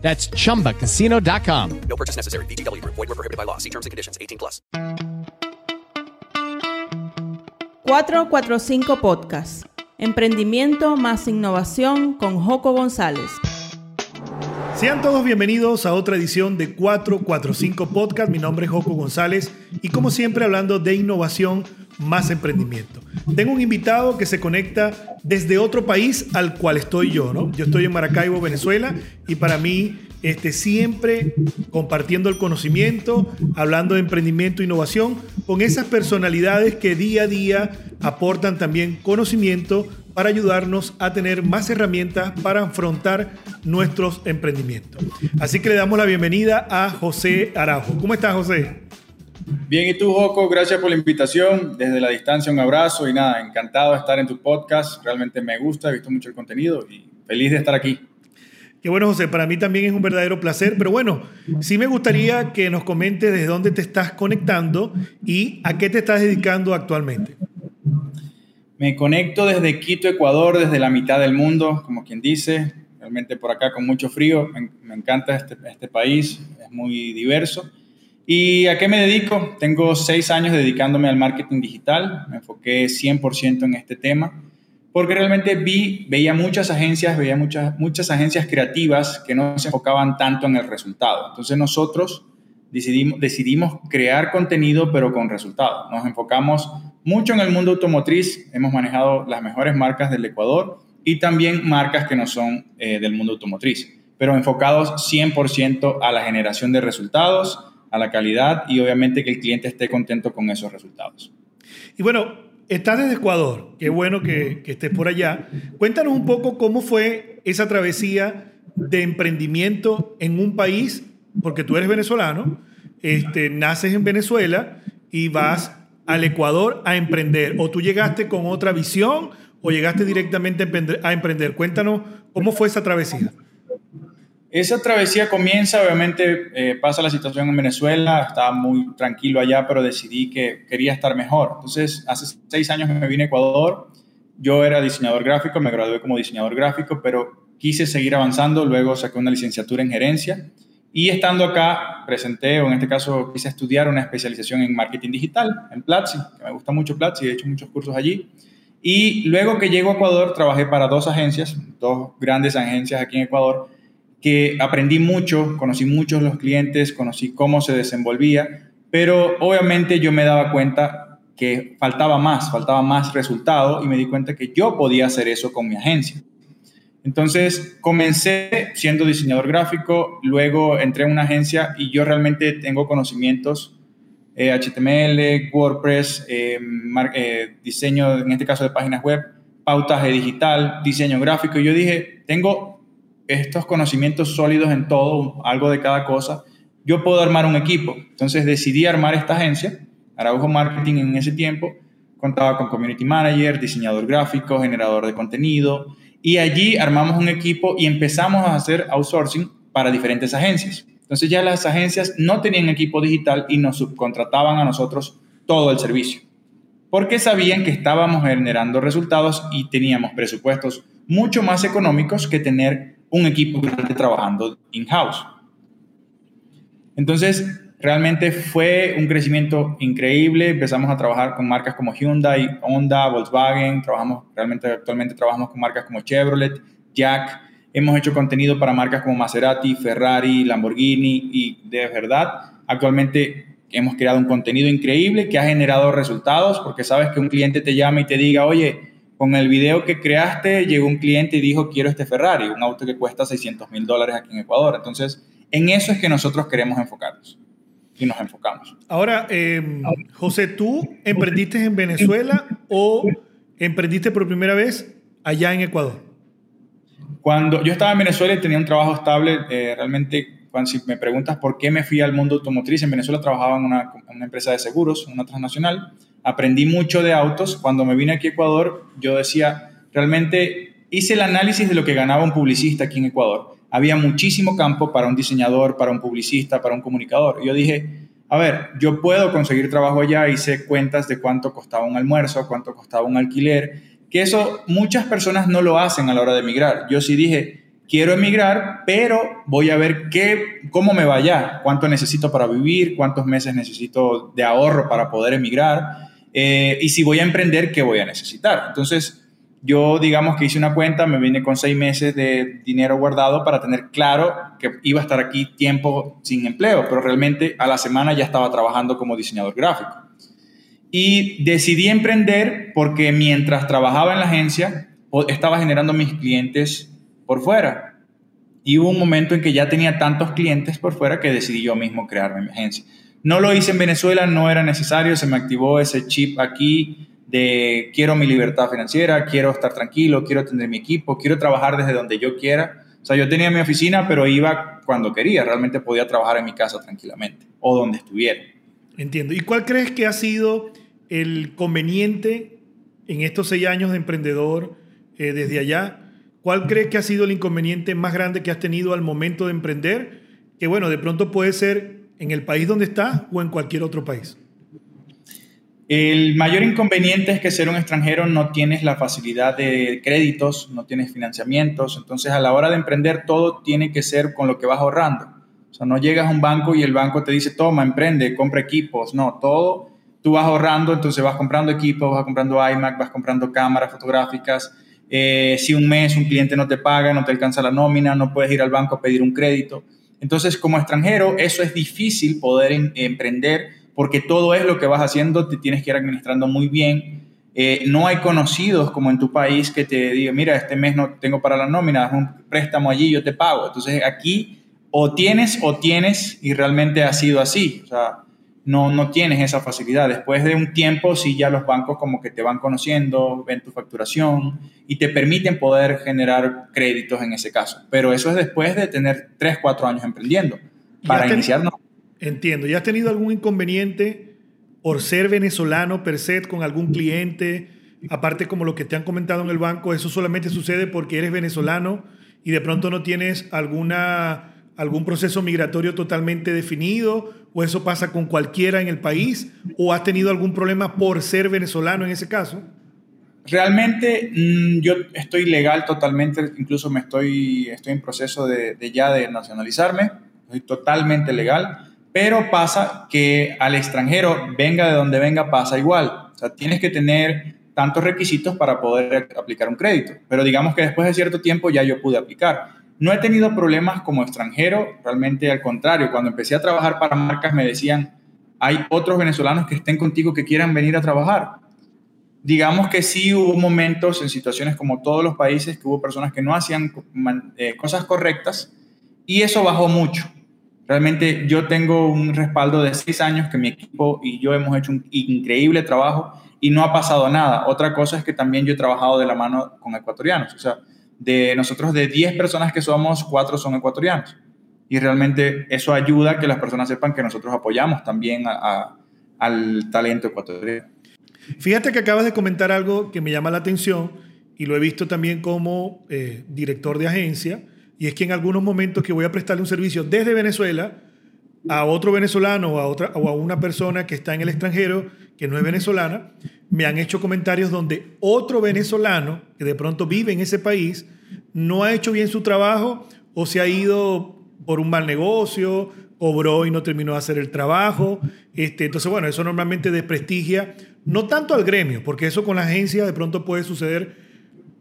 That's chumbacasino.com. No purchase necessary. VGW Group. Void were prohibited by law. See terms and conditions. 18 plus. 445 Podcast. Emprendimiento más innovación con Joco González. Sean todos bienvenidos a otra edición de 445 Podcast. Mi nombre es Joco González y como siempre hablando de innovación más emprendimiento. Tengo un invitado que se conecta desde otro país al cual estoy yo, ¿no? Yo estoy en Maracaibo, Venezuela, y para mí este, siempre compartiendo el conocimiento, hablando de emprendimiento e innovación, con esas personalidades que día a día aportan también conocimiento para ayudarnos a tener más herramientas para afrontar nuestros emprendimientos. Así que le damos la bienvenida a José Araujo. ¿Cómo estás, José? Bien, y tú, Joco, gracias por la invitación. Desde la distancia, un abrazo y nada, encantado de estar en tu podcast. Realmente me gusta, he visto mucho el contenido y feliz de estar aquí. Qué bueno, José, para mí también es un verdadero placer, pero bueno, sí me gustaría que nos comentes desde dónde te estás conectando y a qué te estás dedicando actualmente. Me conecto desde Quito, Ecuador, desde la mitad del mundo, como quien dice, realmente por acá con mucho frío. Me, encanta este, este país, es muy diverso. ¿Y a qué me dedico? Tengo seis años dedicándome al marketing digital, me enfoqué 100% en este tema, porque realmente vi, veía muchas agencias, veía muchas, muchas agencias creativas que no se enfocaban tanto en el resultado. Entonces nosotros decidimos, decidimos crear contenido, pero con resultado. Nos enfocamos mucho en el mundo automotriz, hemos manejado las mejores marcas del Ecuador y también marcas que no son eh, del mundo automotriz, pero enfocados 100% a la generación de resultados, a la calidad y obviamente que el cliente esté contento con esos resultados. Y bueno, estás desde Ecuador, qué bueno que, que estés por allá. Cuéntanos un poco cómo fue esa travesía de emprendimiento en un país, porque tú eres venezolano, este, naces en Venezuela y vas al Ecuador a emprender. ¿O tú llegaste con otra visión o llegaste directamente a emprender? Cuéntanos cómo fue esa travesía. Esa travesía comienza, obviamente eh, pasa la situación en Venezuela, estaba muy tranquilo allá, pero decidí que quería estar mejor. Entonces, hace seis años me vine a Ecuador, yo era diseñador gráfico, me gradué como diseñador gráfico, pero quise seguir avanzando, luego saqué una licenciatura en gerencia y estando acá presenté, o en este caso quise estudiar una especialización en marketing digital, en Platzi, que me gusta mucho Platzi, he hecho muchos cursos allí. Y luego que llego a Ecuador, trabajé para dos agencias, dos grandes agencias aquí en Ecuador, que aprendí mucho, conocí muchos los clientes, conocí cómo se desenvolvía, pero obviamente yo me daba cuenta que faltaba más, faltaba más resultado y me di cuenta que yo podía hacer eso con mi agencia. Entonces comencé siendo diseñador gráfico, luego entré en una agencia y yo realmente tengo conocimientos HTML, eh, WordPress, eh, eh, diseño, en este caso de páginas web, pautaje digital, diseño gráfico. Y yo dije, tengo estos conocimientos sólidos en todo, algo de cada cosa, yo puedo armar un equipo. Entonces decidí armar esta agencia, Araujo Marketing en ese tiempo, contaba con community manager, diseñador gráfico, generador de contenido, y allí armamos un equipo y empezamos a hacer outsourcing para diferentes agencias. Entonces ya las agencias no tenían equipo digital y nos subcontrataban a nosotros todo el servicio, porque sabían que estábamos generando resultados y teníamos presupuestos mucho más económicos que tener un equipo grande trabajando in-house. Entonces, realmente fue un crecimiento increíble. Empezamos a trabajar con marcas como Hyundai, Honda, Volkswagen. Trabajamos, realmente actualmente trabajamos con marcas como Chevrolet, Jack. Hemos hecho contenido para marcas como Maserati, Ferrari, Lamborghini y de verdad, actualmente hemos creado un contenido increíble que ha generado resultados porque sabes que un cliente te llama y te diga, oye, con el video que creaste llegó un cliente y dijo, quiero este Ferrari, un auto que cuesta 600 mil dólares aquí en Ecuador. Entonces, en eso es que nosotros queremos enfocarnos y nos enfocamos. Ahora, em, José, ¿tú emprendiste en Venezuela o emprendiste por primera vez allá en Ecuador? Cuando yo estaba en Venezuela y tenía un trabajo estable, eh, realmente cuando si me preguntas por qué me fui al mundo automotriz, en Venezuela trabajaba en una, en una empresa de seguros, una transnacional, aprendí mucho de autos. Cuando me vine aquí a Ecuador, yo decía, realmente hice el análisis de lo que ganaba un publicista aquí en Ecuador. Había muchísimo campo para un diseñador, para un publicista, para un comunicador. Yo dije, a ver, yo puedo conseguir trabajo allá, hice cuentas de cuánto costaba un almuerzo, cuánto costaba un alquiler, que eso muchas personas no lo hacen a la hora de emigrar. Yo sí dije, quiero emigrar, pero voy a ver qué, cómo me va allá, cuánto necesito para vivir, cuántos meses necesito de ahorro para poder emigrar, eh, y si voy a emprender, qué voy a necesitar. Entonces, yo digamos que hice una cuenta, me vine con seis meses de dinero guardado para tener claro que iba a estar aquí tiempo sin empleo, pero realmente a la semana ya estaba trabajando como diseñador gráfico. Y decidí emprender porque mientras trabajaba en la agencia, estaba generando mis clientes por fuera. Y hubo un momento en que ya tenía tantos clientes por fuera que decidí yo mismo crearme mi agencia. No lo hice en Venezuela, no era necesario, se me activó ese chip aquí de quiero mi libertad financiera, quiero estar tranquilo, quiero tener mi equipo, quiero trabajar desde donde yo quiera. O sea, yo tenía mi oficina, pero iba cuando quería, realmente podía trabajar en mi casa tranquilamente o donde estuviera. Entiendo. ¿Y cuál crees que ha sido el conveniente en estos seis años de emprendedor eh, desde allá? ¿Cuál crees que ha sido el inconveniente más grande que has tenido al momento de emprender? Que bueno, de pronto puede ser en el país donde estás o en cualquier otro país. El mayor inconveniente es que ser un extranjero no tienes la facilidad de créditos, no tienes financiamientos, entonces a la hora de emprender todo tiene que ser con lo que vas ahorrando. O sea, no llegas a un banco y el banco te dice, toma, emprende, compra equipos. No, todo tú vas ahorrando, entonces vas comprando equipos, vas comprando iMac, vas comprando cámaras fotográficas. Eh, si un mes un cliente no te paga, no te alcanza la nómina, no puedes ir al banco a pedir un crédito. Entonces, como extranjero, eso es difícil poder emprender porque todo es lo que vas haciendo, te tienes que ir administrando muy bien. Eh, no hay conocidos como en tu país que te digan, mira, este mes no tengo para la nómina, haz un préstamo allí, yo te pago. Entonces aquí o tienes o tienes y realmente ha sido así. O sea, no, no tienes esa facilidad. Después de un tiempo, sí, ya los bancos como que te van conociendo, ven tu facturación y te permiten poder generar créditos en ese caso. Pero eso es después de tener 3, 4 años emprendiendo. Para iniciar, no. Entiendo. ¿Ya has tenido algún inconveniente por ser venezolano per se con algún cliente? Aparte como lo que te han comentado en el banco, ¿eso solamente sucede porque eres venezolano y de pronto no tienes alguna, algún proceso migratorio totalmente definido? ¿O eso pasa con cualquiera en el país? ¿O has tenido algún problema por ser venezolano en ese caso? Realmente mm, yo estoy legal totalmente, incluso me estoy, estoy en proceso de, de ya de nacionalizarme, estoy totalmente legal pero pasa que al extranjero, venga de donde venga, pasa igual. O sea, tienes que tener tantos requisitos para poder aplicar un crédito. Pero digamos que después de cierto tiempo ya yo pude aplicar. No he tenido problemas como extranjero, realmente al contrario. Cuando empecé a trabajar para marcas me decían, hay otros venezolanos que estén contigo que quieran venir a trabajar. Digamos que sí hubo momentos en situaciones como todos los países que hubo personas que no hacían eh, cosas correctas y eso bajó mucho. Realmente yo tengo un respaldo de seis años que mi equipo y yo hemos hecho un increíble trabajo y no ha pasado nada. Otra cosa es que también yo he trabajado de la mano con ecuatorianos. O sea, de nosotros de 10 personas que somos, 4 son ecuatorianos. Y realmente eso ayuda a que las personas sepan que nosotros apoyamos también al talento ecuatoriano. Fíjate que acabas de comentar algo que me llama la atención y lo he visto también como eh, director de agencia y es que en algunos momentos que voy a prestarle un servicio desde Venezuela a otro venezolano o a, otra, o a una persona que está en el extranjero, que no es venezolana, me han hecho comentarios donde otro venezolano que de pronto vive en ese país no ha hecho bien su trabajo o se ha ido por un mal negocio, cobró y no terminó de hacer el trabajo. Este, entonces, bueno, eso normalmente desprestigia, no tanto al gremio, porque eso con la agencia de pronto puede suceder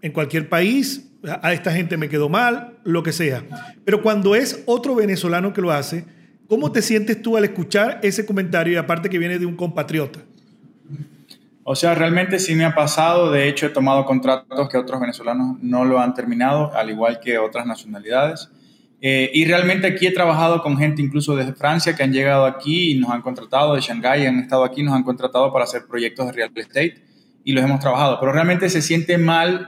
en cualquier país, a esta gente me quedó mal, lo que sea. Pero cuando es otro venezolano que lo hace, ¿cómo te sientes tú al escuchar ese comentario y aparte que viene de un compatriota? O sea, realmente sí me ha pasado. De hecho, he tomado contratos que otros venezolanos no lo han terminado, al igual que otras nacionalidades. Eh, y realmente aquí he trabajado con gente incluso desde Francia que han llegado aquí y nos han contratado, de Shanghái han estado aquí, nos han contratado para hacer proyectos de real estate y los hemos trabajado. Pero realmente se siente mal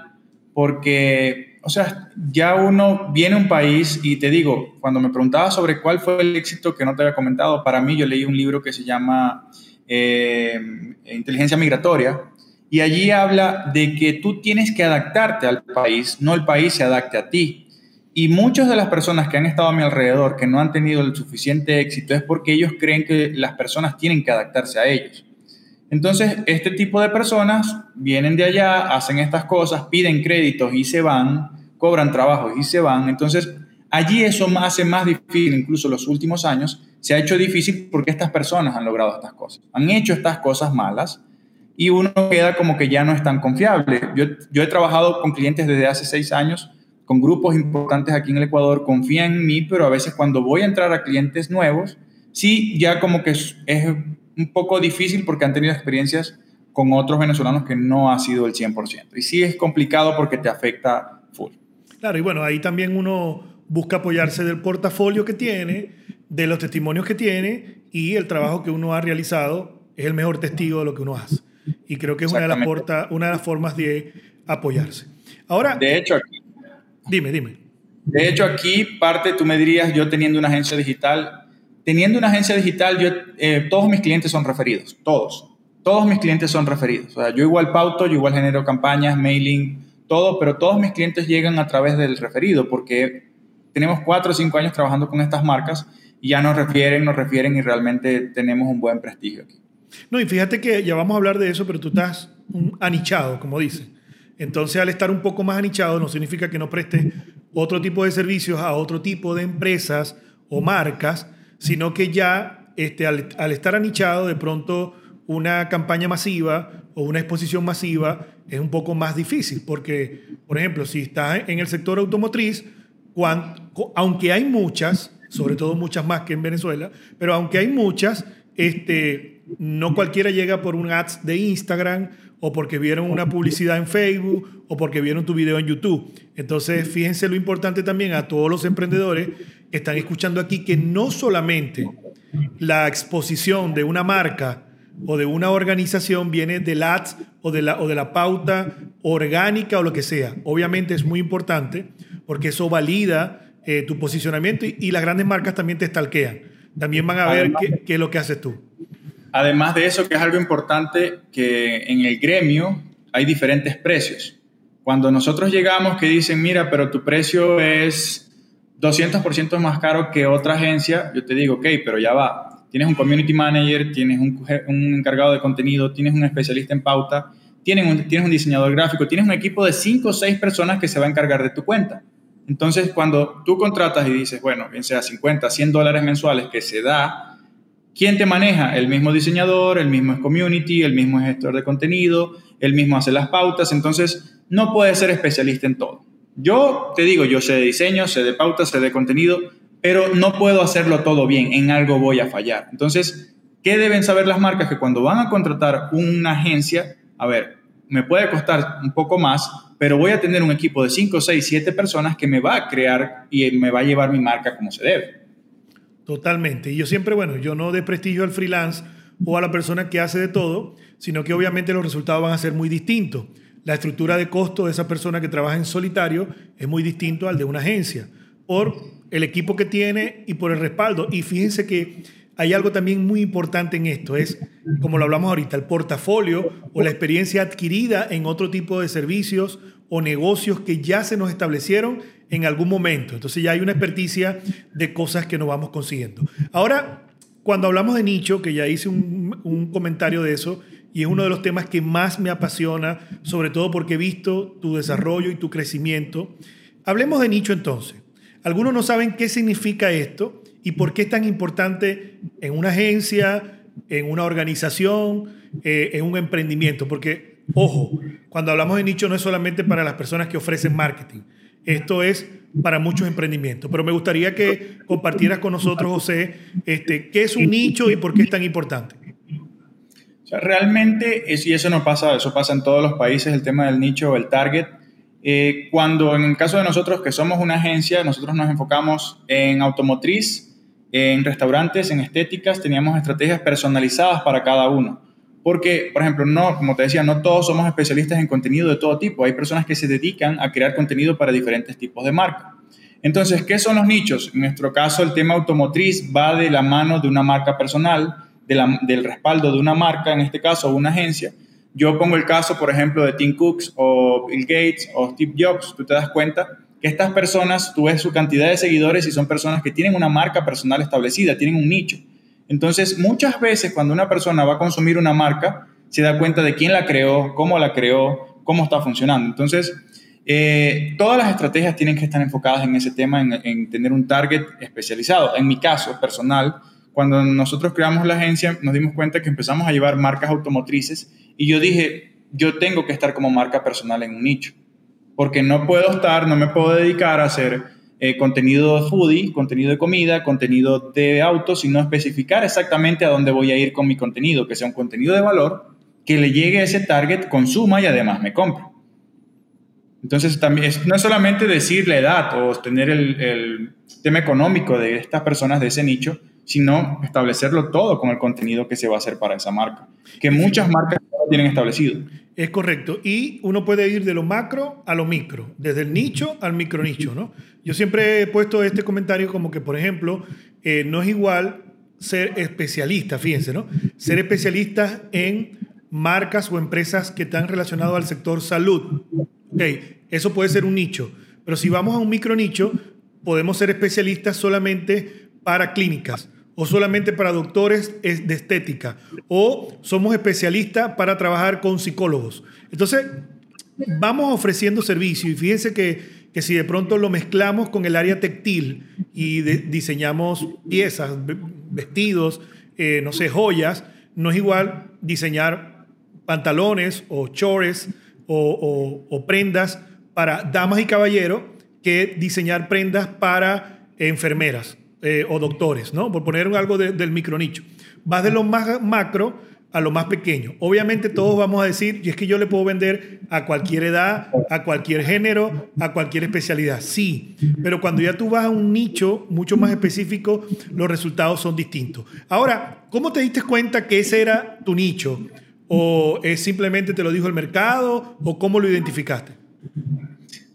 porque o sea, ya uno viene a un país y te digo, cuando me preguntaba sobre cuál fue el éxito que no te había comentado, para mí yo leí un libro que se llama eh, Inteligencia Migratoria y allí habla de que tú tienes que adaptarte al país, no el país se adapte a ti. Y muchas de las personas que han estado a mi alrededor que no han tenido el suficiente éxito es porque ellos creen que las personas tienen que adaptarse a ellos. Entonces, este tipo de personas vienen de allá, hacen estas cosas, piden créditos y se van, cobran trabajos y se van. Entonces, allí eso hace más difícil, incluso los últimos años, se ha hecho difícil porque estas personas han logrado estas cosas. Han hecho estas cosas malas y uno queda como que ya no es tan confiable. Yo, yo he trabajado con clientes desde hace seis años, con grupos importantes aquí en el Ecuador, confían en mí, pero a veces cuando voy a entrar a clientes nuevos, sí, ya como que es, es un poco difícil porque han tenido experiencias con otros venezolanos que no ha sido el 100%. Y sí es complicado porque te afecta full. Claro, y bueno, ahí también uno busca apoyarse del portafolio que tiene, de los testimonios que tiene y el trabajo que uno ha realizado es el mejor testigo de lo que uno hace. Y creo que es una de las, porta, una de las formas de apoyarse. Ahora, de hecho, aquí, dime, dime. De hecho, aquí parte, tú me dirías, yo teniendo una agencia digital, teniendo una agencia digital, yo, eh, todos mis clientes son referidos, todos. Todos mis clientes son referidos. O sea, yo igual pauto, yo igual genero campañas, mailing, todo, pero todos mis clientes llegan a través del referido porque tenemos cuatro o cinco años trabajando con estas marcas y ya nos refieren, nos refieren y realmente tenemos un buen prestigio aquí. No, y fíjate que ya vamos a hablar de eso, pero tú estás anichado, como dice. Entonces, al estar un poco más anichado, no significa que no prestes otro tipo de servicios a otro tipo de empresas o marcas, sino que ya este, al, al, estar anichado, de pronto una campaña masiva o una exposición masiva es un poco más difícil, porque, por ejemplo, si estás en el sector automotriz, aunque hay muchas, sobre todo muchas más que en Venezuela, pero aunque hay muchas, este, no cualquiera llega por un ads de Instagram o porque vieron una publicidad en Facebook o porque vieron tu video en YouTube. Entonces, fíjense lo importante también a todos los emprendedores que están escuchando aquí que no solamente la exposición de una marca o de una organización viene del ads o de la, o de la pauta orgánica o lo que sea. Obviamente es muy importante porque eso valida eh, tu posicionamiento y, y, las grandes marcas también te stalkean. También van a ver qué, qué es lo que haces tú. Además de eso, que es algo importante, que en el gremio hay diferentes precios. Cuando nosotros llegamos que dicen, mira, pero tu precio es 200% más caro que otra agencia, yo te digo, ok, pero ya va. Tienes un community manager, tienes un, un encargado de contenido, tienes un especialista en pauta, tienes un, tienes un diseñador gráfico, tienes un equipo de 5 o 6 personas que se va a encargar de tu cuenta. Entonces, cuando tú contratas y dices, bueno, bien sea 50, 100 dólares mensuales que se da, ¿quién te maneja? El mismo diseñador, el mismo es community, el mismo es gestor de contenido, el mismo hace las pautas, entonces no puedes ser especialista en todo. Yo te digo, yo sé de diseño, sé de pautas, sé de contenido, pero no puedo hacerlo todo bien, en algo voy a fallar. Entonces, ¿qué deben saber las marcas? Que cuando van a contratar una agencia, a ver, me puede costar un poco más, pero voy a tener un equipo de 5, 6, 7 personas que me va a crear y me va a llevar mi marca como se debe. Totalmente. Y yo siempre, bueno, yo no de prestigio al freelance o a la persona que hace de todo, sino que obviamente los resultados van a ser muy distintos. La estructura de costo de esa persona que trabaja en solitario es muy distinto al de una agencia, por el equipo que tiene y por el respaldo. Y fíjense que hay algo también muy importante en esto, es, como lo hablamos ahorita, el portafolio o la experiencia adquirida en otro tipo de servicios o negocios que ya se nos establecieron en algún momento. Entonces ya hay una experticia de cosas que nos vamos consiguiendo. Ahora, cuando hablamos de nicho, que ya hice un, un comentario de eso, y es uno de los temas que más me apasiona, sobre todo porque he visto tu desarrollo y tu crecimiento. Hablemos de nicho entonces. Algunos no saben qué significa esto y por qué es tan importante en una agencia, en una organización, eh, en un emprendimiento. Porque, ojo, cuando hablamos de nicho no es solamente para las personas que ofrecen marketing. Esto es para muchos emprendimientos. Pero me gustaría que compartieras con nosotros, José, este, qué es un nicho y por qué es tan importante. O sea, realmente, y eso no pasa, eso pasa en todos los países, el tema del nicho o el target. Eh, cuando en el caso de nosotros, que somos una agencia, nosotros nos enfocamos en automotriz, en restaurantes, en estéticas, teníamos estrategias personalizadas para cada uno. Porque, por ejemplo, no, como te decía, no todos somos especialistas en contenido de todo tipo. Hay personas que se dedican a crear contenido para diferentes tipos de marca. Entonces, ¿qué son los nichos? En nuestro caso, el tema automotriz va de la mano de una marca personal, del respaldo de una marca, en este caso, una agencia. Yo pongo el caso, por ejemplo, de Tim Cooks o Bill Gates o Steve Jobs. Tú te das cuenta que estas personas, tú ves su cantidad de seguidores y son personas que tienen una marca personal establecida, tienen un nicho. Entonces, muchas veces cuando una persona va a consumir una marca, se da cuenta de quién la creó, cómo la creó, cómo está funcionando. Entonces, eh, todas las estrategias tienen que estar enfocadas en ese tema, en, tener un target especializado. En mi caso personal, cuando nosotros creamos la agencia, nos dimos cuenta que empezamos a llevar marcas automotrices y yo dije, yo tengo que estar como marca personal en un nicho, porque no puedo estar, no me puedo dedicar a hacer eh, contenido de foodie, contenido de comida, contenido de autos, sino especificar exactamente a dónde voy a ir con mi contenido, que sea un contenido de valor, que le llegue a ese target, consuma y además me compre. Entonces, también no es solamente decir la edad o tener el, el tema económico de estas personas de ese nicho, sino establecerlo todo con el contenido que se va a hacer para esa marca, que muchas marcas tienen establecido. Es correcto. Y uno puede ir de lo macro a lo micro, desde el nicho al micro nicho, ¿no? Yo siempre he puesto este comentario como que, por ejemplo, eh, no es igual ser especialista, fíjense, ¿no? Ser especialista en marcas o empresas que están relacionadas al sector salud. Ok, eso puede ser un nicho. Pero si vamos a un micro nicho, podemos ser especialistas solamente para clínicas o solamente para doctores de estética, o somos especialistas para trabajar con psicólogos. Entonces, vamos ofreciendo servicio y fíjense que, que si de pronto lo mezclamos con el área textil y diseñamos piezas, vestidos, eh, no sé, joyas, no es igual diseñar pantalones o chores o, o prendas para damas y caballeros que diseñar prendas para enfermeras eh, o doctores, ¿no? Por poner algo del micronicho. Vas de lo más macro a lo más pequeño. Obviamente todos vamos a decir, y es que yo le puedo vender a cualquier edad, a cualquier género, a cualquier especialidad. Sí, pero cuando ya tú vas a un nicho mucho más específico, los resultados son distintos. Ahora, ¿cómo te diste cuenta que ese era tu nicho? ¿O es simplemente te lo dijo el mercado? ¿O cómo lo identificaste?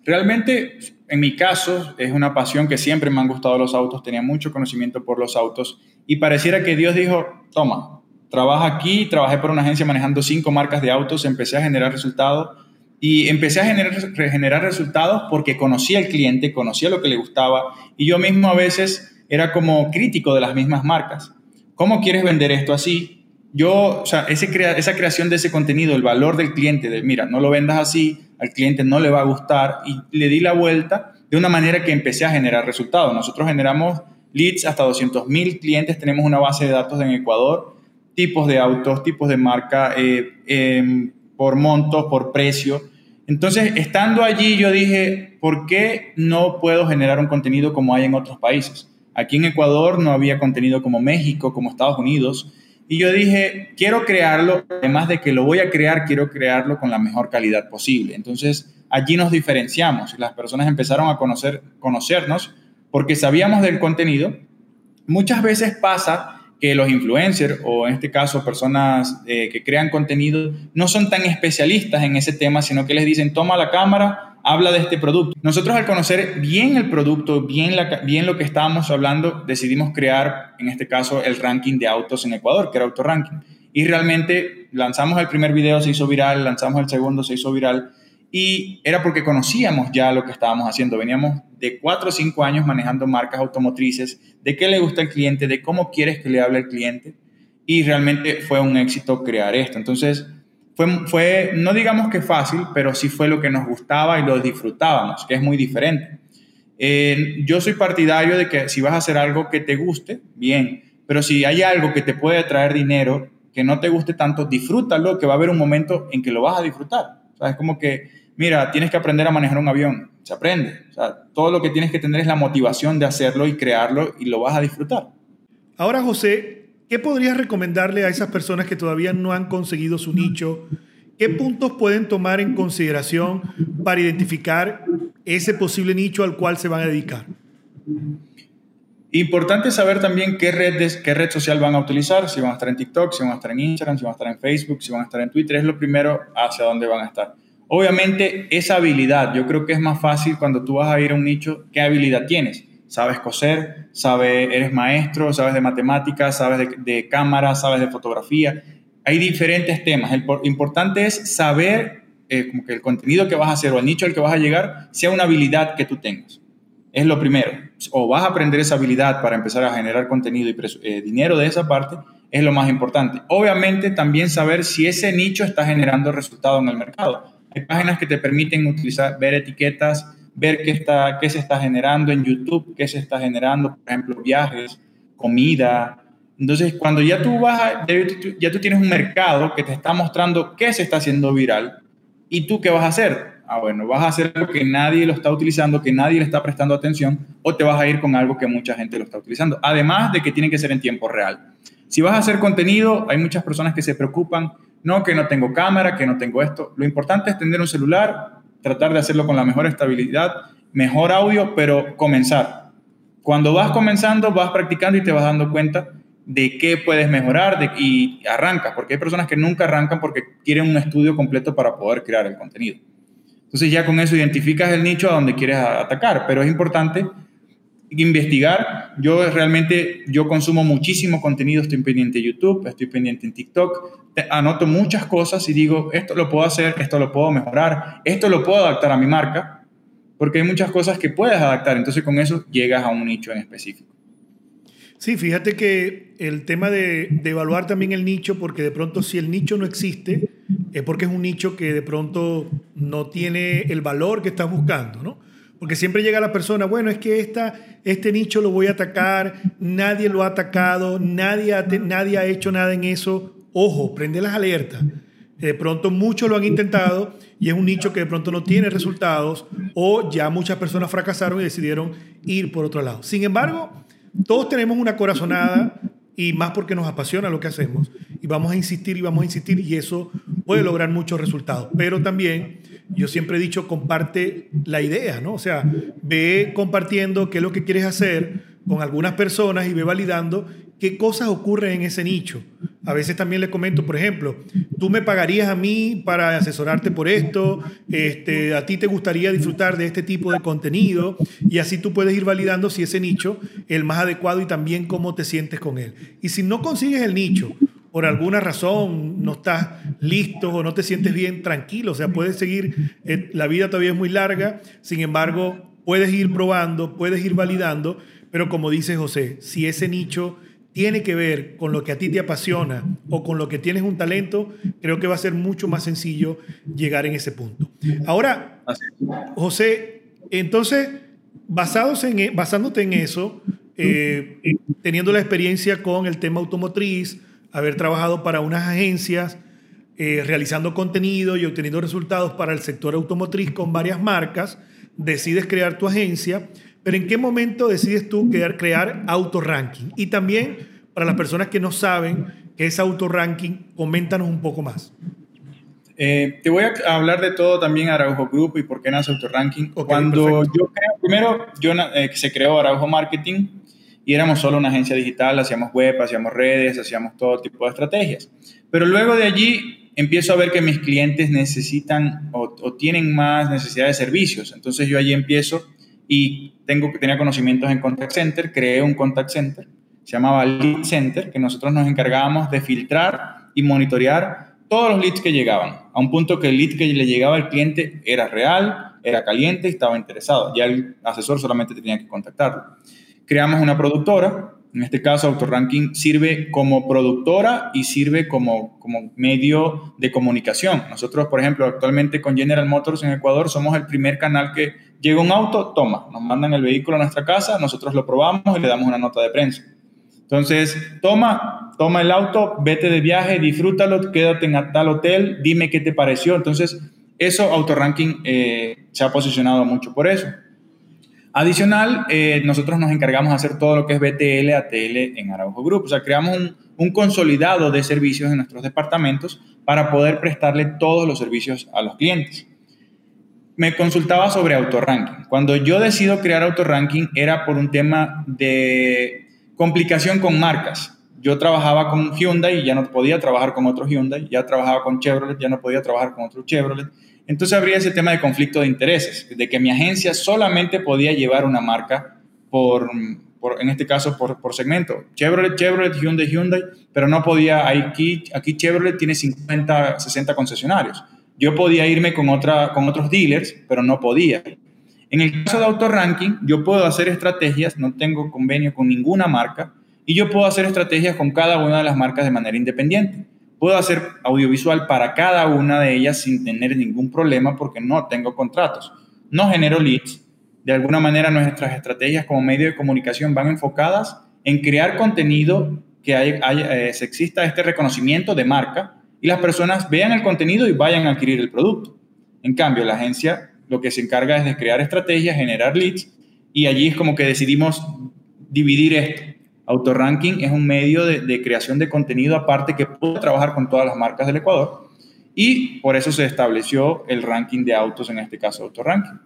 Realmente en mi caso, es una pasión que siempre me han gustado los autos, tenía mucho conocimiento por los autos y pareciera que Dios dijo, toma, trabaja aquí, trabajé por una agencia manejando cinco marcas de autos, empecé a generar resultados y empecé a generar, generar resultados porque conocía al cliente, conocía lo que le gustaba y yo mismo a veces era como crítico de las mismas marcas. ¿Cómo quieres vender esto así? Yo, o sea, esa creación de ese contenido, el valor del cliente, de mira, no lo vendas así, al cliente no le va a gustar y le di la vuelta de una manera que empecé a generar resultados. Nosotros generamos leads hasta 200 mil clientes, tenemos una base de datos en Ecuador, tipos de autos, tipos de marca, eh, em, por montos, por precio. Entonces, estando allí, yo dije, ¿por qué no puedo generar un contenido como hay en otros países? Aquí en Ecuador no había contenido como México, como Estados Unidos. Y yo dije, quiero crearlo, además de que lo voy a crear, quiero crearlo con la mejor calidad posible. Entonces, allí nos diferenciamos las personas empezaron a conocer, conocernos porque sabíamos del contenido. Muchas veces pasa que los influencers o en este caso personas eh, que crean contenido no son tan especialistas en ese tema, sino que les dicen, toma la cámara, habla de este producto. Nosotros al conocer bien el producto, bien, la, bien lo que estábamos hablando, decidimos crear, en este caso, el ranking de autos en Ecuador, que era Autoranking. Y realmente lanzamos el primer video, se hizo viral, lanzamos el segundo, se hizo viral. Y era porque conocíamos ya lo que estábamos haciendo. Veníamos de cuatro o cinco años manejando marcas automotrices, de qué le gusta al cliente, de cómo quieres que le hable al cliente. Y realmente fue un éxito crear esto. Entonces, fue, fue, no digamos que fácil, pero sí fue lo que nos gustaba y lo disfrutábamos, que es muy diferente. Eh, yo soy partidario de que si vas a hacer algo que te guste, bien, pero si hay algo que te puede traer dinero, que no te guste tanto, disfrútalo, que va a haber un momento en que lo vas a disfrutar. O sea, es como que, mira, tienes que aprender a manejar un avión, se aprende. O sea, todo lo que tienes que tener es la motivación de hacerlo y crearlo y lo vas a disfrutar. Ahora, José, ¿Qué podrías recomendarle a esas personas que todavía no han conseguido su nicho? ¿Qué puntos pueden tomar en consideración para identificar ese posible nicho al cual se van a dedicar? Importante saber también qué red, qué red social van a utilizar, si van a estar en TikTok, si van a estar en Instagram, si van a estar en Facebook, si van a estar en Twitter, es lo primero hacia dónde van a estar. Obviamente, esa habilidad, yo creo que es más fácil cuando tú vas a ir a un nicho, ¿qué habilidad tienes? Sabes coser, sabes, eres maestro, sabes de matemáticas, sabes de, de cámara, sabes de fotografía. Hay diferentes temas. El por- importante es saber eh, como que el contenido que vas a hacer o el nicho al que vas a llegar sea una habilidad que tú tengas. Es lo primero. O vas a aprender esa habilidad para empezar a generar contenido y eh, dinero de esa parte, es lo más importante. Obviamente también saber si ese nicho está generando resultado en el mercado. Hay páginas que te permiten utilizar, ver etiquetas, ver qué, está, qué se está generando en YouTube, qué se está generando, por ejemplo, viajes, comida. Entonces, cuando ya tú vas, a- ya, tú- tienes un mercado que te está mostrando qué se está haciendo viral, ¿y tú qué vas a hacer? Ah, bueno, vas a hacer algo que nadie lo está utilizando, que nadie le está prestando atención, o te vas a ir con algo que mucha gente lo está utilizando. Además de que tiene que ser en tiempo real. Si vas a hacer contenido, hay muchas personas que se preocupan, no, que no tengo cámara, que no tengo esto. Lo importante es tener un celular, tratar de hacerlo con la mejor estabilidad, mejor audio, pero comenzar. Cuando vas comenzando, vas practicando y te vas dando cuenta de qué puedes mejorar y arrancas, porque hay personas que nunca arrancan porque quieren un estudio completo para poder crear el contenido. Entonces ya con eso identificas el nicho a donde quieres atacar, pero es importante investigar. Yo realmente, yo consumo muchísimo contenido, estoy pendiente de YouTube, estoy pendiente en TikTok, anoto muchas cosas y digo, esto lo puedo hacer, esto lo puedo mejorar, esto lo puedo adaptar a mi marca, porque hay muchas cosas que puedes adaptar, entonces con eso llegas a un nicho en específico. Sí, fíjate que el tema de, de evaluar también el nicho, porque de pronto si el nicho no existe, es porque es un nicho que de pronto no tiene el valor que estás buscando, ¿no? Porque siempre llega la persona, bueno, es que esta, este nicho lo voy a atacar, nadie lo ha atacado, nadie ha, nadie ha hecho nada en eso. Ojo, prende las alertas. De pronto muchos lo han intentado y es un nicho que de pronto no tiene resultados o ya muchas personas fracasaron y decidieron ir por otro lado. Sin embargo, todos tenemos una corazonada y más porque nos apasiona lo que hacemos y vamos a insistir y vamos a insistir y eso puede lograr muchos resultados. Pero también yo siempre he dicho, comparte la idea, ¿no? O sea, ve compartiendo qué es lo que quieres hacer con algunas personas y ve validando qué cosas ocurren en ese nicho. A veces también le comento, por ejemplo, tú me pagarías a mí para asesorarte por esto, este, a ti te gustaría disfrutar de este tipo de contenido y así tú puedes ir validando si ese nicho es el más adecuado y también cómo te sientes con él. Y si no consigues el nicho, por alguna razón no estás listo o no te sientes bien, tranquilo, o sea, puedes seguir, eh, la vida todavía es muy larga, sin embargo, puedes ir probando, puedes ir validando, pero como dice José, si ese nicho tiene que ver con lo que a ti te apasiona o con lo que tienes un talento, creo que va a ser mucho más sencillo llegar en ese punto. Ahora. José, entonces, basados en, e- basándote en eso, eh, teniendo la experiencia con el tema automotriz, haber trabajado para unas agencias, eh, realizando contenido y obteniendo resultados para el sector automotriz con varias marcas, decides crear tu agencia, pero ¿en qué momento decides tú crear, crear autorranking? Y también, para las personas que no saben qué es autorranking, coméntanos un poco más. Eh, te voy a hablar de todo también Araujo Group y por qué nace Autoranking. Ok, Cuando perfecto. yo creo, primero yo, eh, se creó Araujo Marketing y éramos solo una agencia digital, hacíamos web, hacíamos redes, hacíamos todo tipo de estrategias. Pero luego de allí empiezo a ver que mis clientes necesitan o, tienen más necesidad de servicios. Entonces yo allí empiezo y tengo, tenía conocimientos en contact center, creé un contact center, se llamaba Lead Center, que nosotros nos encargábamos de filtrar y monitorear todos los leads que llegaban, a un punto que el lead que le llegaba al cliente era real, era caliente estaba interesado. Ya el asesor solamente tenía que contactarlo. Creamos una productora, en este caso AutoRanking sirve como productora y sirve como, como medio de comunicación. Nosotros, por ejemplo, actualmente con General Motors en Ecuador somos el primer canal que llega un auto, toma, nos mandan el vehículo a nuestra casa, nosotros lo probamos y le damos una nota de prensa. Entonces, toma, toma el auto, vete de viaje, disfrútalo, quédate en tal hotel, dime qué te pareció. Entonces, eso, AutoRanking eh, se ha posicionado mucho por eso. Adicional, eh, nosotros nos encargamos de hacer todo lo que es BTL, ATL en Araujo Group. O sea, creamos un, consolidado de servicios en nuestros departamentos para poder prestarle todos los servicios a los clientes. me consultaba sobre autorranking. Cuando yo decido crear autorranking era por un tema de complicación con marcas. Yo trabajaba con Hyundai y ya no podía trabajar con otro Hyundai, ya trabajaba con Chevrolet, ya no podía trabajar con otro Chevrolet. Entonces habría ese tema de conflicto de intereses, de que mi agencia solamente podía llevar una marca por, por en este caso, por, por, segmento. Chevrolet, Chevrolet, Hyundai, Hyundai, pero no podía, aquí, aquí Chevrolet tiene 50, 60 concesionarios. Yo podía irme con, otra, con otros dealers, pero no podía. En el caso de autorranking, yo puedo hacer estrategias, no tengo convenio con ninguna marca, y yo puedo hacer estrategias con cada una de las marcas de manera independiente. Puedo hacer audiovisual para cada una de ellas sin tener ningún problema porque no tengo contratos. No genero leads. De alguna manera nuestras estrategias como medio de comunicación van enfocadas en crear contenido que hay, eh, se exista este reconocimiento de marca y las personas vean el contenido y vayan a adquirir el producto. En cambio, la agencia lo que se encarga es de crear estrategias, generar leads y allí es como que decidimos dividir esto. Autoranking es un medio de, creación de contenido aparte que puede trabajar con todas las marcas del Ecuador y por eso se estableció el ranking de autos, en este caso Autoranking.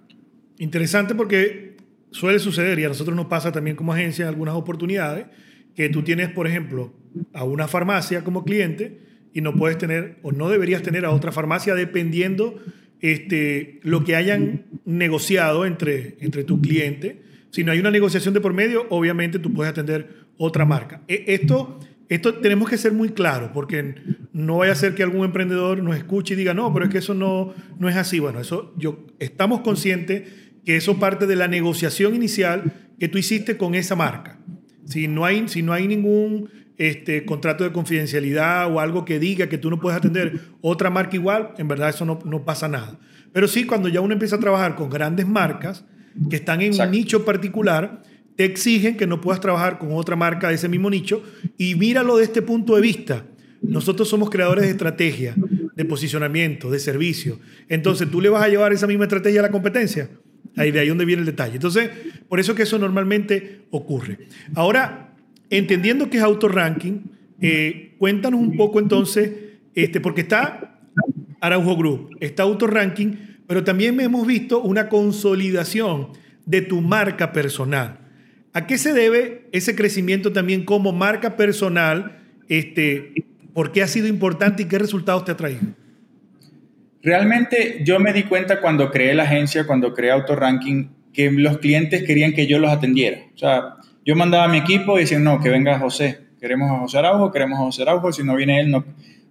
Interesante porque suele suceder y a nosotros nos pasa también como agencia en algunas oportunidades que tú tienes, por ejemplo, a una farmacia como cliente y no puedes tener o no deberías tener a otra farmacia dependiendo este, lo que hayan negociado entre, entre tu cliente. Si no hay una negociación de por medio, obviamente tú puedes atender otra marca. E, esto, esto tenemos que ser muy claros, porque no vaya a ser que algún emprendedor nos escuche y diga, no, pero es que eso no, no es así. Bueno, eso yo, estamos conscientes que eso parte de la negociación inicial que tú hiciste con esa marca. Si no hay, si no hay ningún este, contrato de confidencialidad o algo que diga que tú no puedes atender otra marca igual, en verdad eso no, no pasa nada. Pero sí, cuando ya uno empieza a trabajar con grandes marcas que están en un nicho particular, te exigen que no puedas trabajar con otra marca de ese mismo nicho. Y míralo de este punto de vista. Nosotros somos creadores de estrategia, de posicionamiento, de servicio. Entonces, ¿tú le vas a llevar esa misma estrategia a la competencia? Ahí de ahí donde viene el detalle. Entonces, por eso que eso normalmente ocurre. Ahora, entendiendo que es autorranking, eh, cuéntanos un poco entonces, este, porque está Araujo Group, está autorranking, pero también hemos visto una consolidación de tu marca personal. ¿A qué se debe ese crecimiento también como marca personal? Este, ¿Por qué ha sido importante y qué resultados te ha traído? Realmente yo me di cuenta cuando creé la agencia, cuando creé Autoranking, que los clientes querían que yo los atendiera. O sea, yo mandaba a mi equipo y decían, no, que venga José. Queremos a José Araujo, queremos a José Araujo, si no viene él, no.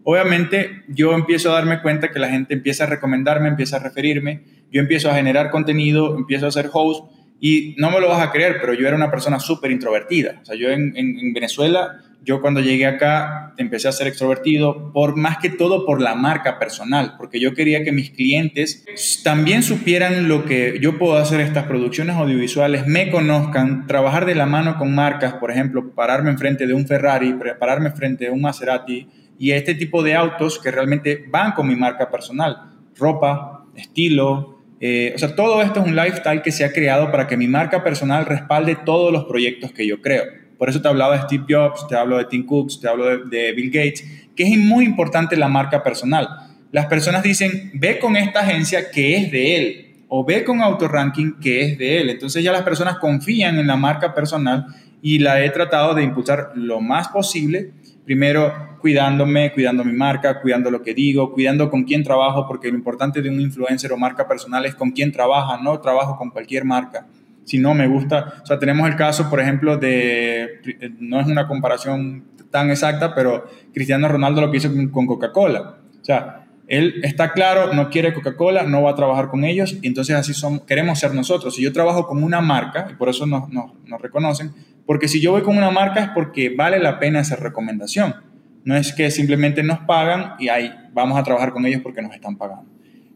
Obviamente yo empiezo a darme cuenta que la gente empieza a recomendarme, empieza a referirme, yo empiezo a generar contenido, empiezo a hacer host y no me lo vas a creer, pero yo era una persona súper introvertida. O sea, yo en, en, Venezuela, yo cuando llegué acá empecé a ser extrovertido, por más que todo por la marca personal, porque yo quería que mis clientes también supieran lo que yo puedo hacer estas producciones audiovisuales, me conozcan, trabajar de la mano con marcas, por ejemplo, pararme enfrente de un Ferrari, pararme frente de un Maserati y este tipo de autos que realmente van con mi marca personal, ropa, estilo, eh, o sea, todo esto es un lifestyle que se ha creado para que mi marca personal respalde todos los proyectos que yo creo. Por eso te hablaba de Steve Jobs, te hablo de Tim Cooks, te hablo de, de Bill Gates, que es muy importante la marca personal. Las personas dicen, ve con esta agencia que es de él, o ve con Autoranking que es de él. Entonces ya las personas confían en la marca personal y la he tratado de impulsar lo más posible primero cuidándome, cuidando mi marca, cuidando lo que digo, cuidando con quién trabajo, porque lo importante de un influencer o marca personal es con quién trabaja, no trabajo con cualquier marca. Si no me gusta, o sea, tenemos el caso, por ejemplo, de, no es una comparación tan exacta, pero Cristiano Ronaldo lo que hizo con Coca-Cola. O sea, él está claro, no quiere Coca-Cola, no va a trabajar con ellos, y entonces así somos, queremos ser nosotros. Si yo trabajo con una marca, y por eso nos, nos, nos reconocen, porque si yo voy con una marca es porque vale la pena esa recomendación. No es que simplemente nos pagan y ahí vamos a trabajar con ellos porque nos están pagando.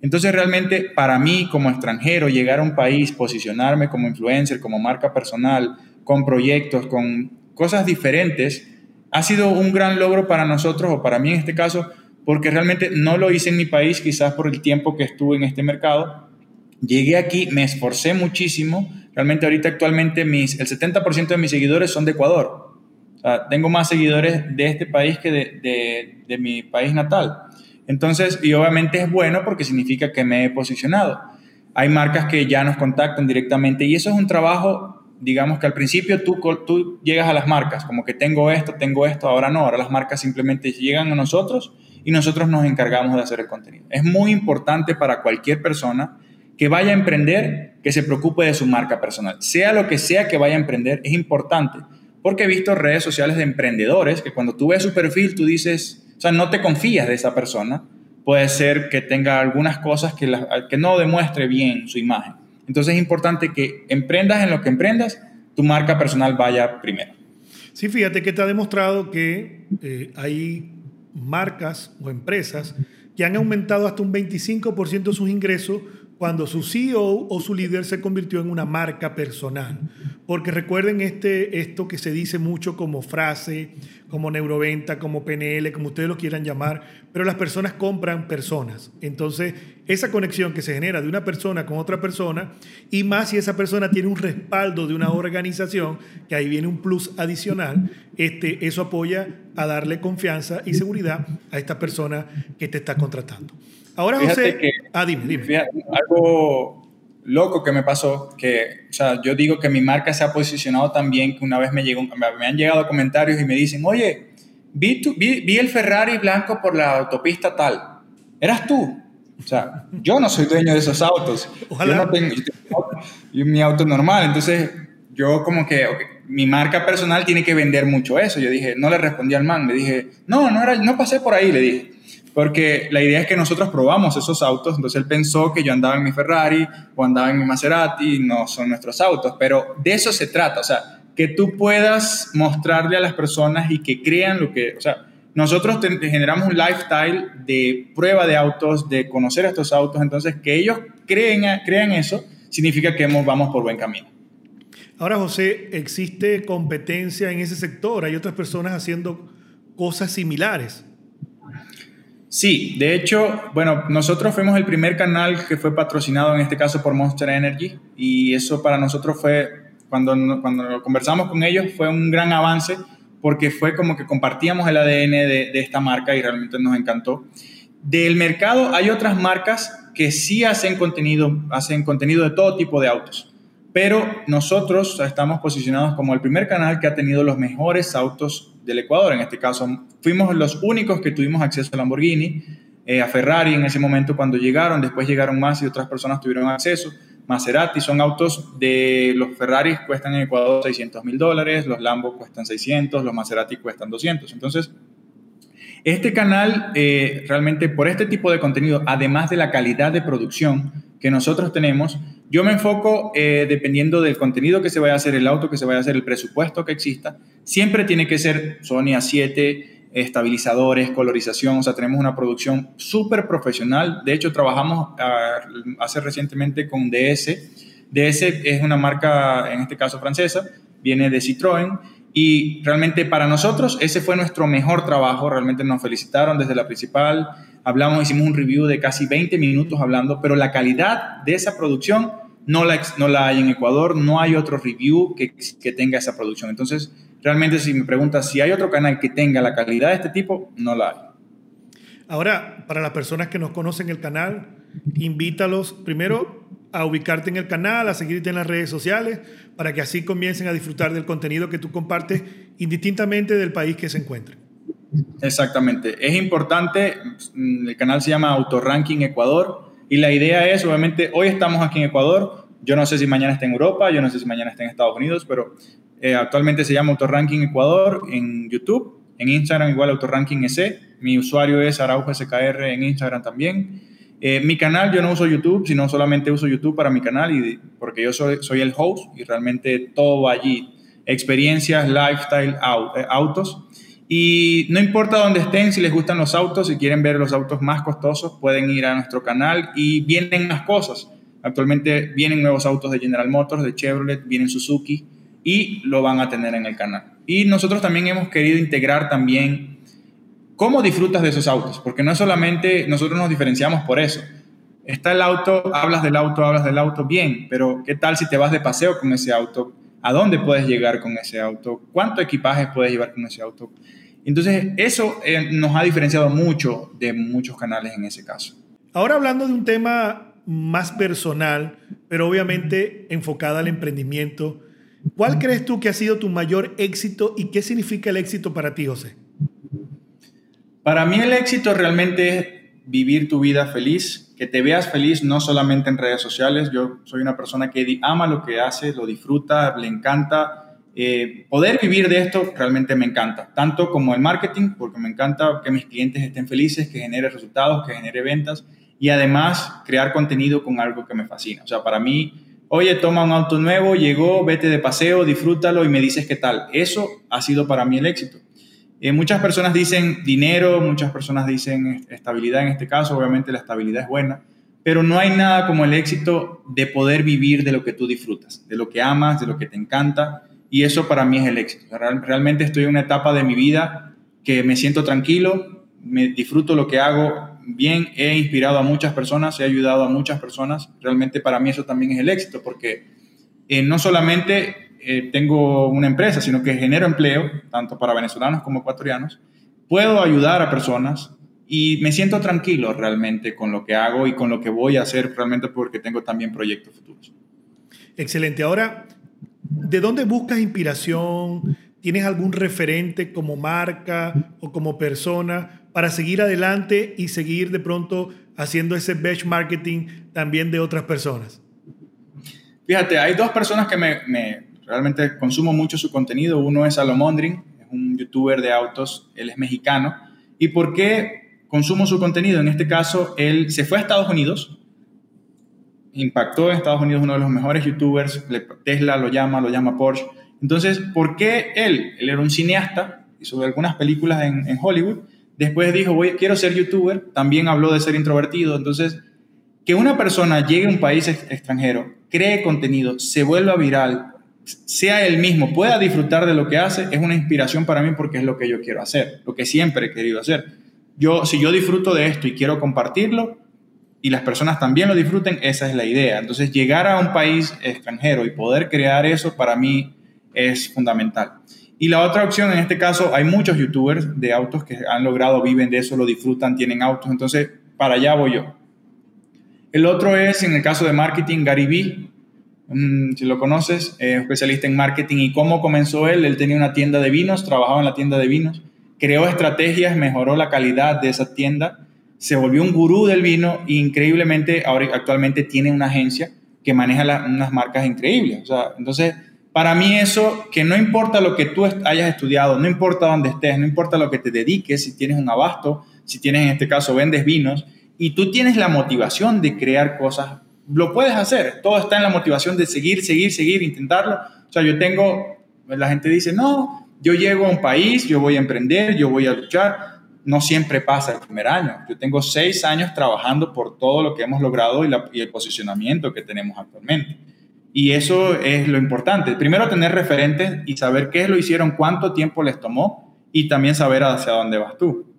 Entonces realmente para mí como extranjero llegar a un país, posicionarme como influencer, como marca personal, con proyectos, con cosas diferentes, ha sido un gran logro para nosotros o para mí en este caso, porque realmente no lo hice en mi país, quizás por el tiempo que estuve en este mercado. Llegué aquí, me esforcé muchísimo, Realmente ahorita actualmente el 70% de mis seguidores son de Ecuador. Tengo más seguidores de este país que de, de, de mi país natal. Entonces, y obviamente es bueno porque significa que me he posicionado. hay marcas que ya nos contactan directamente y eso es un trabajo, digamos que al principio tú, tú llegas a las marcas, como que tengo esto, tengo esto, ahora no, ahora las marcas simplemente llegan a nosotros y nosotros nos encargamos de hacer el contenido. Es muy importante para cualquier persona que vaya a emprender, que se preocupe de su marca personal. Sea lo que sea que vaya a emprender, es importante. Porque he visto redes sociales de emprendedores que cuando tú ves su perfil, tú dices, o sea, no te confías de esa persona puede ser que tenga algunas cosas que, que no demuestre bien su imagen. Entonces es importante que emprendas en lo que emprendas, tu marca personal vaya primero. Sí, fíjate que te ha demostrado que eh, hay marcas o empresas que han aumentado hasta un 25% sus ingresos cuando su CEO o su líder se convirtió en una marca personal. Porque recuerden este, esto que se dice mucho como frase, como neuroventa, como PNL, como ustedes lo quieran llamar, pero las personas compran personas. Entonces, esa conexión que se genera de una persona con otra persona, y más si esa persona tiene un respaldo de una organización, que ahí viene un plus adicional, este, eso apoya a darle confianza y seguridad a esta persona que te está contratando. Ahora, José. ah, dime, dime. algo loco que me pasó, que, o sea, yo digo que mi marca se ha posicionado también, que una vez me, llegó, me han llegado comentarios y me dicen, oye, vi, vi, el Ferrari blanco por la autopista tal. ¿Eras tú? O sea, yo no soy dueño de esos autos. Ojalá. Yo no tengo, yo mi auto normal. Entonces, yo como que mi marca personal tiene que vender mucho eso. Yo dije, no le respondí al man. Le dije, no, no, era, no pasé por ahí, le dije porque la idea es que nosotros probamos esos autos, entonces él pensó que yo andaba en mi Ferrari o andaba en mi Maserati, no son nuestros autos, pero de eso se trata, o sea, que tú puedas mostrarle a las personas y que crean lo que, o sea, nosotros generamos un lifestyle de prueba de autos, de conocer estos autos, entonces que ellos creen, crean eso, significa que vamos por buen camino. Ahora, José, ¿existe competencia en ese sector? ¿Hay otras personas haciendo cosas similares? Sí, de hecho, bueno, nosotros fuimos el primer canal que fue patrocinado en este caso por Monster Energy y eso para nosotros fue, cuando, cuando conversamos con ellos, fue un gran avance porque fue como que compartíamos el ADN de, esta marca y realmente nos encantó. Del mercado hay otras marcas que sí hacen contenido, hacen contenido de todo tipo de autos, pero nosotros estamos posicionados como el primer canal que ha tenido los mejores autos del Ecuador. En este caso, fuimos los únicos que tuvimos acceso a Lamborghini, eh, a Ferrari en ese momento cuando llegaron, después llegaron más y otras personas tuvieron acceso. Maserati son autos de los Ferraris cuestan en Ecuador 600 mil dólares, los Lambo cuestan 600, los Maserati cuestan 200. Entonces, este canal eh, realmente por este tipo de contenido, además de la calidad de producción que nosotros tenemos, yo me enfoco eh, dependiendo del contenido que se vaya a hacer, el auto que se vaya a hacer, el presupuesto que exista. Siempre tiene que ser Sony A7, estabilizadores, colorización, o sea, tenemos una producción súper profesional. De hecho, trabajamos ah, hace recientemente con DS. DS es una marca, en este caso francesa, viene de Citroën y realmente para nosotros ese fue nuestro mejor trabajo, realmente nos felicitaron desde la principal, hablamos, hicimos un review de casi 20 minutos hablando, pero la calidad de esa producción no la, no la hay en Ecuador, no hay otro review que, que tenga esa producción. Entonces, realmente si me preguntas si hay otro canal que tenga la calidad de este tipo, no la hay. Ahora, para las personas que nos conocen el canal, invítalos primero a ubicarte en el canal, a seguirte en las redes sociales, para que así comiencen a disfrutar del contenido que tú compartes indistintamente del país que se encuentren. Exactamente. Es importante, mm, el canal se llama Autoranking Ecuador y la idea es, obviamente, hoy estamos aquí en Ecuador, yo no sé si mañana está en Europa, yo no sé si mañana está en Estados Unidos, pero eh, actualmente se llama Autoranking Ecuador en YouTube, en Instagram igual Autoranking EC, mi usuario es Araujo SKR en Instagram también. Eh, mi canal yo no uso YouTube, sino solamente uso YouTube para mi canal y porque yo soy, soy el host y realmente todo allí. Experiencias, lifestyle, eh, autos. Y no importa dónde estén, si les gustan los autos, si quieren ver los autos más costosos, pueden ir a nuestro canal y vienen más cosas. Actualmente vienen nuevos autos de General Motors, de Chevrolet, vienen Suzuki y lo van a tener en el canal. Y nosotros también hemos querido integrar también cómo disfrutas de esos autos, porque no solamente nosotros nos diferenciamos por eso. Está el auto, hablas del auto, hablas del auto, bien, pero ¿qué tal si te vas de paseo con ese auto? ¿A dónde puedes llegar con ese auto? ¿Cuánto equipaje puedes llevar con ese auto? Entonces, eso eh, nos ha diferenciado mucho de muchos canales en ese caso. Ahora hablando de un tema más personal, pero obviamente enfocada al emprendimiento. ¿Cuál crees tú que ha sido tu mayor éxito y qué significa el éxito para ti, José? Para mí el éxito realmente es vivir tu vida feliz, que te veas feliz no solamente en redes sociales. Yo soy una persona que ama lo que hace, lo disfruta, le encanta. Eh, poder vivir de esto realmente me encanta, tanto como el marketing, porque me encanta que mis clientes estén felices, que genere resultados, que genere ventas y además crear contenido con algo que me fascina. O sea, para mí, oye, toma un auto nuevo, llegó, vete de paseo, disfrútalo y me dices qué tal. Eso ha sido para mí el éxito. Eh, muchas personas dicen dinero, muchas personas dicen estabilidad en este caso, obviamente la estabilidad es buena, pero no hay nada como el éxito de poder vivir de lo que tú disfrutas, de lo que amas, de lo que te encanta, y eso para mí es el éxito. realmente estoy en una etapa de mi vida que me siento tranquilo, me disfruto lo que hago bien, he inspirado a muchas personas, he ayudado a muchas personas, realmente para mí eso también es el éxito, porque eh, no solamente eh, tengo una empresa, sino que genero empleo, tanto para venezolanos como ecuatorianos, puedo ayudar a personas y me siento tranquilo realmente con lo que hago y con lo que voy a hacer realmente porque tengo también proyectos futuros. Excelente. Ahora, ¿de dónde buscas inspiración? ¿Tienes algún referente como marca o como persona para seguir adelante y seguir de pronto haciendo ese batch marketing también de otras personas? Fíjate, hay dos personas que me, realmente consumo mucho su contenido. Uno es Salomondrin, es un youtuber de autos, él es mexicano. ¿Y por qué consumo su contenido? En este caso, él se fue a Estados Unidos, impactó en Estados Unidos uno de los mejores youtubers, Tesla lo llama, lo llama Porsche. Entonces, ¿por qué él? Él era un cineasta, hizo algunas películas en, Hollywood, después dijo, quiero ser youtuber, también habló de ser introvertido, entonces, que una persona llegue a un país extranjero, cree contenido, se vuelva viral, sea él mismo, pueda disfrutar de lo que hace, es una inspiración para mí porque es lo que yo quiero hacer, lo que siempre he querido hacer. Yo, si yo disfruto de esto y quiero compartirlo y las personas también lo disfruten, esa es la idea. Entonces, llegar a un país extranjero y poder crear eso para mí es fundamental. Y la otra opción, en este caso, hay muchos youtubers de autos que han logrado, viven de eso, lo disfrutan, tienen autos, entonces para allá voy yo. El otro es, en el caso de marketing, Gary Vee, si lo conoces, especialista en marketing. ¿Y cómo comenzó él? Él tenía una tienda de vinos, trabajaba en la tienda de vinos, creó estrategias, mejoró la calidad de esa tienda, se volvió un gurú del vino e increíblemente ahora actualmente tiene una agencia que maneja unas marcas increíbles. O sea, entonces, para mí eso, que no importa lo que tú hayas estudiado, no importa dónde estés, no importa lo que te dediques, si tienes un abasto, si tienes en este caso vendes vinos, y tú tienes la motivación de crear cosas lo puedes hacer. Todo está en la motivación de seguir, seguir, seguir, intentarlo. O sea, yo tengo, la gente dice, no, yo llego a un país, yo voy a emprender, yo voy a luchar. No siempre pasa el primer año. Yo tengo seis años trabajando por todo lo que hemos logrado y, el posicionamiento que tenemos actualmente. Y eso es lo importante. Primero tener referentes y saber qué lo hicieron, cuánto tiempo les tomó y también saber hacia dónde vas tú.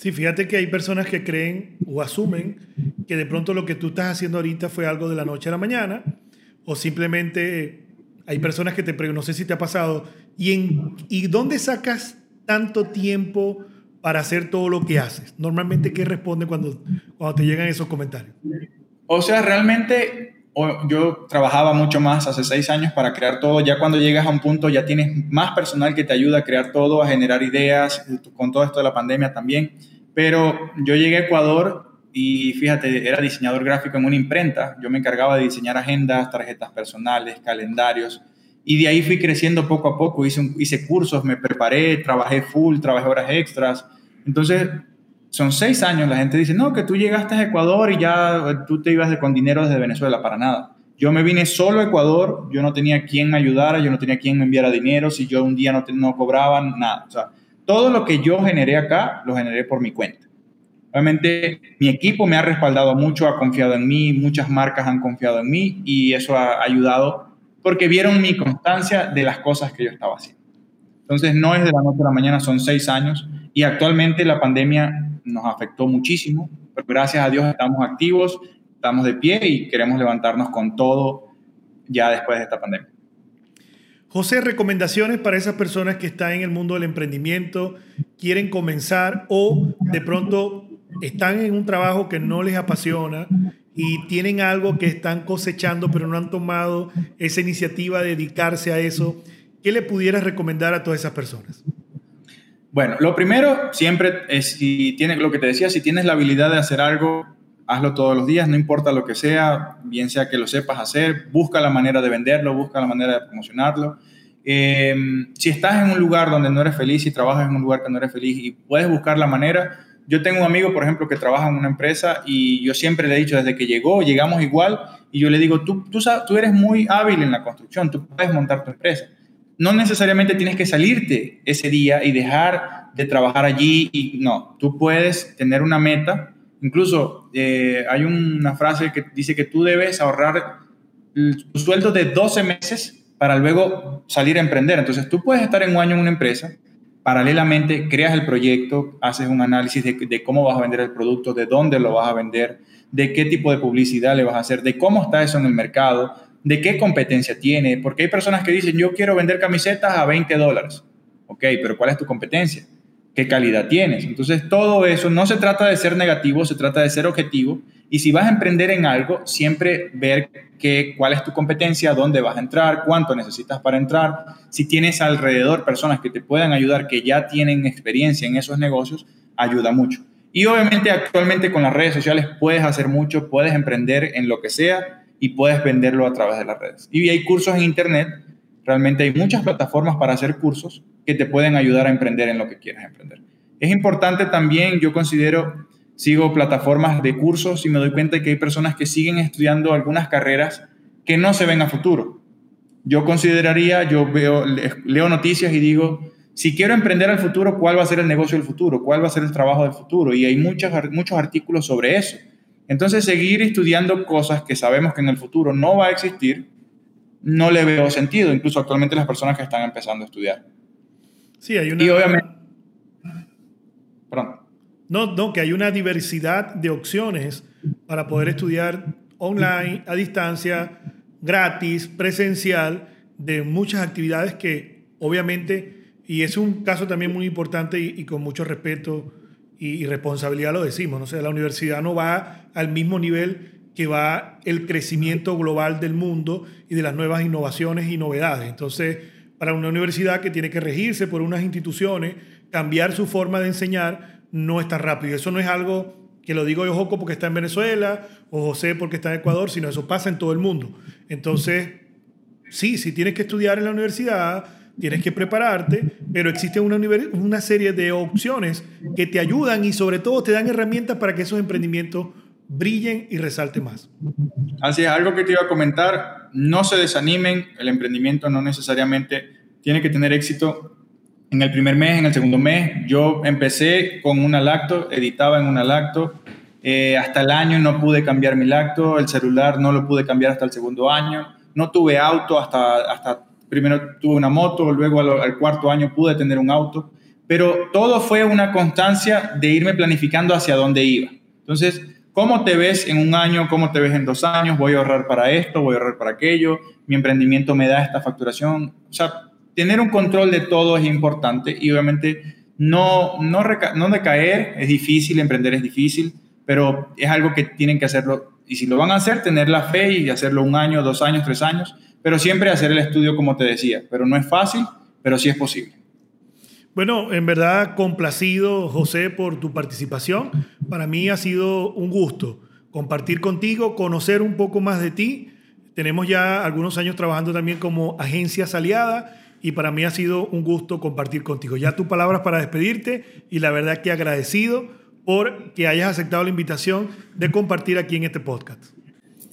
Sí, fíjate que hay personas que creen o asumen que de pronto lo que tú estás haciendo ahorita fue algo de la noche a la mañana, o simplemente hay personas que te preguntan, no sé si te ha pasado, ¿y, en, ¿y dónde sacas tanto tiempo para hacer todo lo que haces? Normalmente, ¿qué responde cuando, cuando te llegan esos comentarios? O sea, realmente yo trabajaba mucho más hace seis años para crear todo. Ya cuando llegas a un punto ya tienes más personal que te ayuda a crear todo, a generar ideas, con todo esto de la pandemia también. Pero yo llegué a Ecuador y fíjate, era diseñador gráfico en una imprenta. Yo me encargaba de diseñar agendas, tarjetas personales, calendarios. Y de ahí fui creciendo poco a poco. Hice, hice cursos, me preparé, trabajé full, trabajé horas extras. Entonces, son seis años. La gente dice, no, que tú llegaste a Ecuador y ya tú te ibas de, con dinero desde Venezuela. Para nada. Yo me vine solo a Ecuador. Yo no tenía quien me ayudara, yo no tenía quien me enviara dinero. Si yo un día no, no cobraba, nada. O sea, todo lo que yo generé acá, lo generé por mi cuenta. Obviamente, mi equipo me ha respaldado mucho, ha confiado en mí, muchas marcas han confiado en mí y eso ha ayudado porque vieron mi constancia de las cosas que yo estaba haciendo. Entonces, no es de la noche a la mañana, son seis años y actualmente la pandemia nos afectó muchísimo, pero gracias a Dios estamos activos, estamos de pie y queremos levantarnos con todo ya después de esta pandemia. José, recomendaciones para esas personas que están en el mundo del emprendimiento, quieren comenzar o de pronto están en un trabajo que no les apasiona y tienen algo que están cosechando, pero no han tomado esa iniciativa de dedicarse a eso, ¿qué le pudieras recomendar a todas esas personas? Bueno, lo primero siempre es si tienes lo que te decía, si tienes la habilidad de hacer algo, hazlo todos los días, no importa lo que sea, bien sea que lo sepas hacer, busca la manera de venderlo, busca la manera de promocionarlo. Eh, si estás en un lugar donde no eres feliz y trabajas en un lugar que no eres feliz y puedes buscar la manera, yo tengo un amigo, por ejemplo, que trabaja en una empresa y yo siempre le he dicho desde que llegó, llegamos igual, y yo le digo, tú, tú eres muy hábil en la construcción, tú puedes montar tu empresa. No necesariamente tienes que salirte ese día y dejar de trabajar allí, y no, tú puedes tener una meta. Incluso eh, hay una frase que dice que tú debes ahorrar tu sueldo de 12 meses para luego salir a emprender. Entonces tú puedes estar en un año en una empresa, paralelamente creas el proyecto, haces un análisis de, cómo vas a vender el producto, de dónde lo vas a vender, de qué tipo de publicidad le vas a hacer, de cómo está eso en el mercado, de qué competencia tiene, porque hay personas que dicen, yo quiero vender camisetas a 20 dólares. Ok, pero ¿cuál es tu competencia? ¿Qué calidad tienes? Entonces, todo eso no se trata de ser negativo, se trata de ser objetivo. Y si vas a emprender en algo, siempre ver que, cuál es tu competencia, dónde vas a entrar, cuánto necesitas para entrar. Si tienes alrededor personas que te puedan ayudar, que ya tienen experiencia en esos negocios, ayuda mucho. Y obviamente actualmente con las redes sociales puedes hacer mucho, puedes emprender en lo que sea y puedes venderlo a través de las redes. Y hay cursos en Internet, realmente hay muchas plataformas para hacer cursos que te pueden ayudar a emprender en lo que quieras emprender. Es importante también, yo considero, sigo plataformas de cursos y me doy cuenta que hay personas que siguen estudiando algunas carreras que no se ven a futuro. Yo consideraría, yo veo, leo noticias y digo, si quiero emprender al futuro, ¿cuál va a ser el negocio del futuro? ¿Cuál va a ser el trabajo del futuro? Y hay muchos, muchos artículos sobre eso. Entonces, seguir estudiando cosas que sabemos que en el futuro no va a existir, no le veo sentido, incluso actualmente las personas que están empezando a estudiar. Sí, hay una... Y obviamente... Perdón. No, no, que hay una diversidad de opciones para poder estudiar online, a distancia, gratis, presencial, de muchas actividades que obviamente, y es un caso también muy importante y, con mucho respeto y, responsabilidad lo decimos, ¿no? sé, la universidad no va al mismo nivel que va el crecimiento global del mundo y de las nuevas innovaciones y novedades. Entonces, para una universidad que tiene que regirse por unas instituciones, cambiar su forma de enseñar, no está rápido. Eso no es algo que lo digo yo, Joco, porque está en Venezuela, o José porque está en Ecuador, sino eso pasa en todo el mundo. Entonces, sí, si tienes que estudiar en la universidad, tienes que prepararte, pero existe una, serie de opciones que te ayudan y sobre todo te dan herramientas para que esos emprendimientos brillen y resalten más. Así es, algo que te iba a comentar, no se desanimen, el emprendimiento no necesariamente tiene que tener éxito en el primer mes, en el segundo mes, yo empecé con una lacto, editaba en una lacto. Eh, hasta el año no pude cambiar mi lacto, el celular no lo pude cambiar hasta el segundo año. No tuve auto hasta, hasta primero tuve una moto, luego al, cuarto año pude tener un auto. Pero todo fue una constancia de irme planificando hacia dónde iba. Entonces, ¿cómo te ves en un año? ¿Cómo te ves en dos años? Voy a ahorrar para esto, voy a ahorrar para aquello. Mi emprendimiento me da esta facturación. O sea, tener un control de todo es importante y obviamente no, no, no decaer es difícil, emprender es difícil, pero es algo que tienen que hacerlo. Y si lo van a hacer, tener la fe y hacerlo un año, dos años, tres años, pero siempre hacer el estudio como te decía. Pero no es fácil, pero sí es posible. Bueno, en verdad complacido, José, por tu participación. Para mí ha sido un gusto compartir contigo, conocer un poco más de ti. Tenemos ya algunos años trabajando también como agencias aliadas y para mí ha sido un gusto compartir contigo. Ya tus palabras para despedirte y la verdad que agradecido por que hayas aceptado la invitación de compartir aquí en este podcast.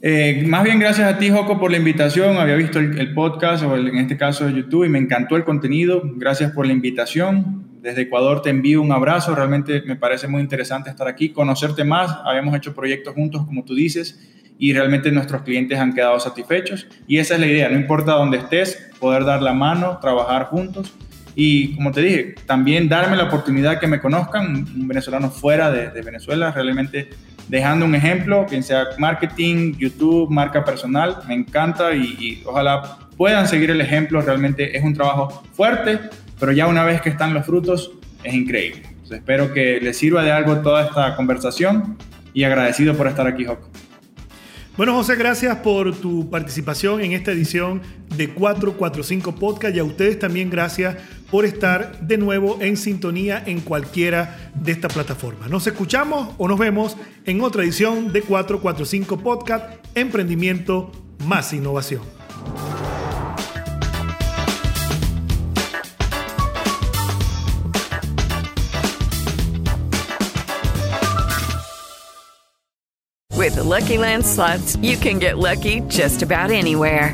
Eh, más bien gracias a ti, Joco, por la invitación. Había visto el, podcast o en este caso YouTube y me encantó el contenido. Gracias por la invitación. Desde Ecuador te envío un abrazo. Realmente me parece muy interesante estar aquí, conocerte más. Habíamos hecho proyectos juntos, como tú dices y realmente nuestros clientes han quedado satisfechos. Y esa es la idea, no importa dónde estés, poder dar la mano, trabajar juntos. Y como te dije, también darme la oportunidad que me conozcan, un venezolano fuera de, Venezuela, realmente dejando un ejemplo, quien sea marketing, YouTube, marca personal, me encanta y, ojalá puedan seguir el ejemplo. Realmente es un trabajo fuerte, pero ya una vez que están los frutos, es increíble. espero que les sirva de algo toda esta conversación y agradecido por estar aquí, Joco. Bueno, José, gracias por tu participación en esta edición de 445 Podcast y a ustedes también gracias por estar de nuevo en sintonía en cualquiera de estas plataformas. Nos escuchamos o nos vemos en otra edición de 445 Podcast, Emprendimiento más Innovación. With Lucky Land slots, you can get lucky just about anywhere.